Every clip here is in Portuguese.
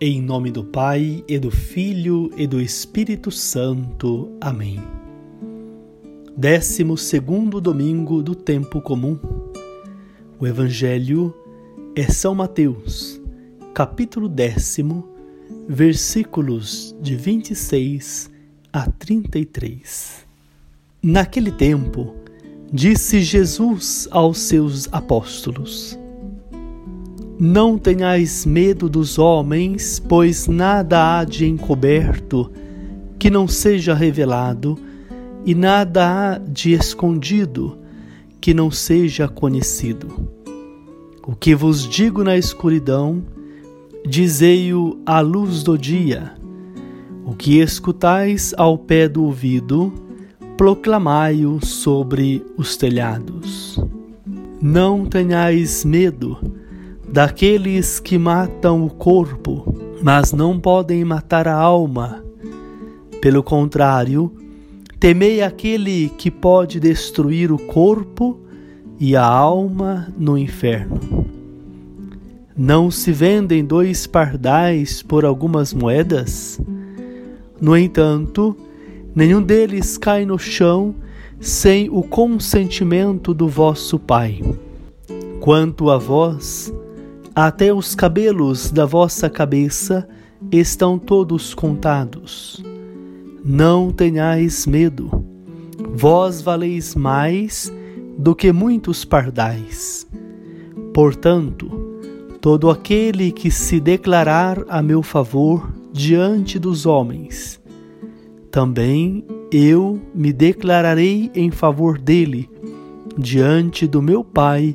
Em nome do Pai, e do Filho, e do Espírito Santo. Amém. Décimo segundo domingo do tempo comum. O Evangelho é São Mateus, capítulo décimo, versículos de 26 a 33. Naquele tempo, disse Jesus aos seus apóstolos: não tenhais medo dos homens, pois nada há de encoberto que não seja revelado, e nada há de escondido que não seja conhecido. O que vos digo na escuridão, dizei-o à luz do dia. O que escutais ao pé do ouvido, proclamai-o sobre os telhados. Não tenhais medo daqueles que matam o corpo, mas não podem matar a alma. Pelo contrário, temei aquele que pode destruir o corpo e a alma no inferno. Não se vendem dois pardais por algumas moedas? No entanto, nenhum deles cai no chão sem o consentimento do vosso Pai. Quanto a vós, até os cabelos da vossa cabeça estão todos contados. Não tenhais medo, vós valeis mais do que muitos pardais. Portanto, todo aquele que se declarar a meu favor diante dos homens, também eu me declararei em favor dele diante do meu Pai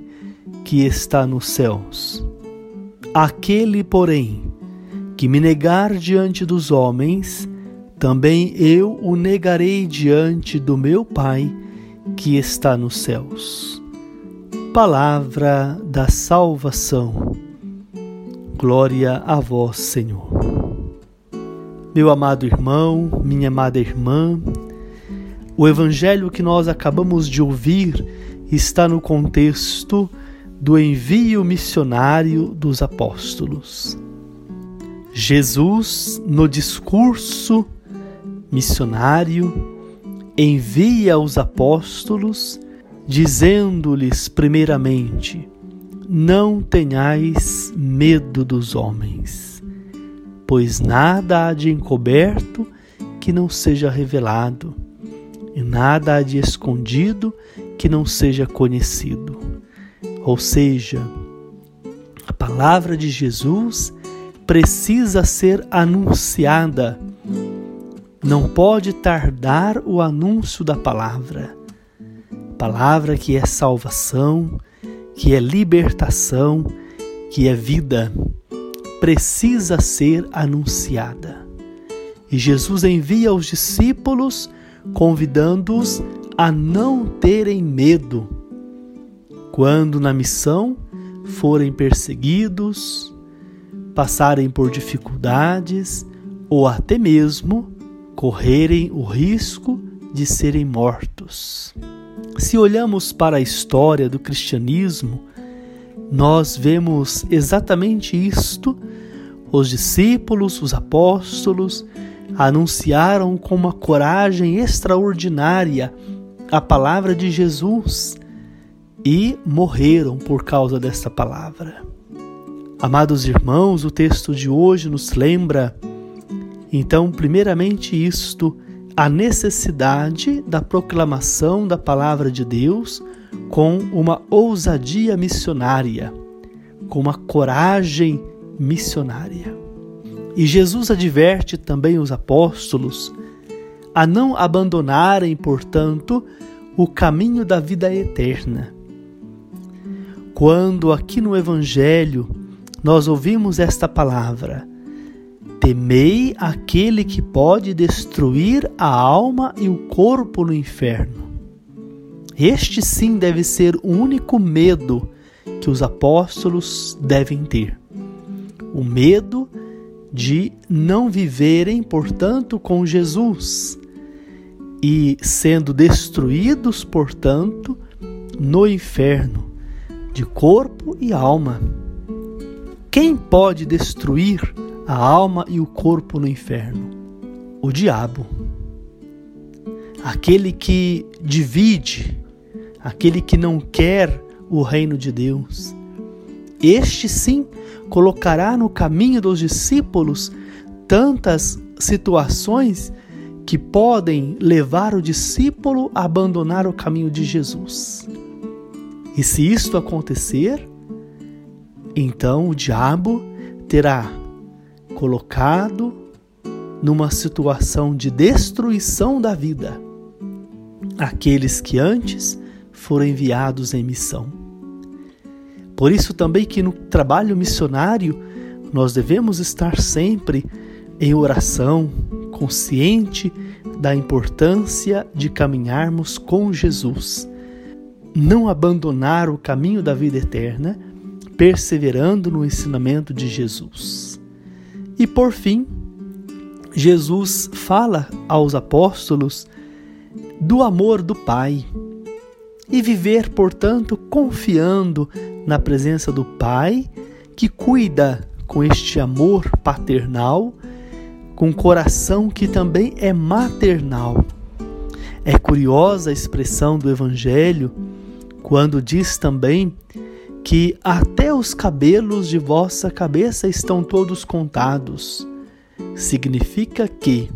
que está nos céus. Aquele, porém, que me negar diante dos homens, também eu o negarei diante do meu Pai que está nos céus. Palavra da salvação. Glória a vós, Senhor. Meu amado irmão, minha amada irmã, o evangelho que nós acabamos de ouvir está no contexto do envio missionário dos apóstolos. Jesus, no discurso missionário, envia os apóstolos, dizendo-lhes, primeiramente, não tenhais medo dos homens, pois nada há de encoberto que não seja revelado, e nada há de escondido que não seja conhecido. Ou seja, a palavra de Jesus precisa ser anunciada. Não pode tardar o anúncio da palavra. Palavra que é salvação, que é libertação, que é vida, precisa ser anunciada. E Jesus envia os discípulos convidando-os a não terem medo quando na missão forem perseguidos, passarem por dificuldades ou até mesmo correrem o risco de serem mortos. Se olhamos para a história do cristianismo, nós vemos exatamente isto. Os discípulos, os apóstolos, anunciaram com uma coragem extraordinária a palavra de Jesus e morreram por causa desta palavra. Amados irmãos, o texto de hoje nos lembra, então, primeiramente, isto, a necessidade da proclamação da palavra de Deus com uma ousadia missionária, com uma coragem missionária. E Jesus adverte também os apóstolos a não abandonarem, portanto, o caminho da vida eterna quando aqui no Evangelho nós ouvimos esta palavra: temei aquele que pode destruir a alma e o corpo no inferno. Este sim deve ser o único medo que os apóstolos devem ter. O medo de não viverem, portanto, com Jesus e sendo destruídos, portanto, no inferno de corpo e alma. Quem pode destruir a alma e o corpo no inferno? O diabo. Aquele que divide, aquele que não quer o reino de Deus. Este sim colocará no caminho dos discípulos tantas situações que podem levar o discípulo a abandonar o caminho de Jesus. E se isto acontecer, então o diabo terá colocado numa situação de destruição da vida aqueles que antes foram enviados em missão. Por isso também que no trabalho missionário nós devemos estar sempre em oração, consciente da importância de caminharmos com Jesus, não abandonar o caminho da vida eterna, perseverando no ensinamento de Jesus. E por fim, Jesus fala aos apóstolos do amor do Pai e viver, portanto, confiando na presença do Pai que cuida com este amor paternal com coração que também é maternal. É curiosa a expressão do Evangelho quando diz também que até os cabelos de vossa cabeça estão todos contados. Significa que,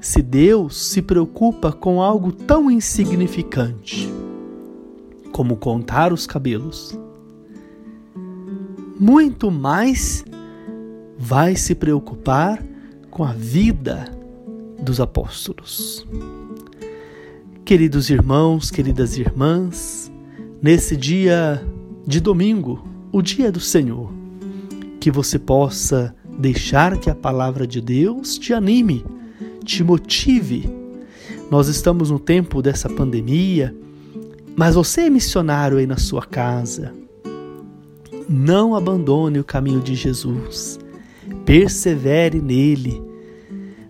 se Deus se preocupa com algo tão insignificante como contar os cabelos, muito mais vai se preocupar com a vida dos apóstolos. Queridos irmãos, queridas irmãs, nesse dia de domingo, o dia do Senhor, que você possa deixar que a palavra de Deus te anime, te motive. Nós estamos no tempo dessa pandemia, mas você é missionário aí na sua casa. Não abandone o caminho de Jesus persevere nele.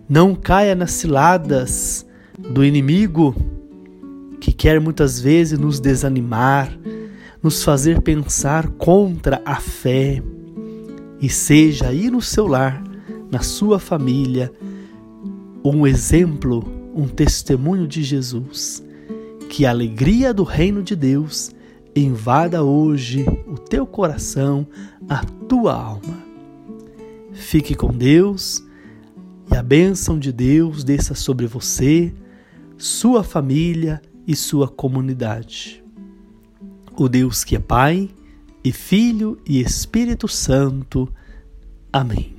Não caia nas ciladas do inimigo que quer muitas vezes nos desanimar, nos fazer pensar contra a fé. E seja aí no seu lar, na sua família, um exemplo, um testemunho de Jesus. Que a alegria do reino de Deus invada hoje o teu coração, a tua alma. Fique com Deus e a bênção de Deus desça sobre você, sua família e sua comunidade. O Deus que é Pai e Filho e Espírito Santo. Amém.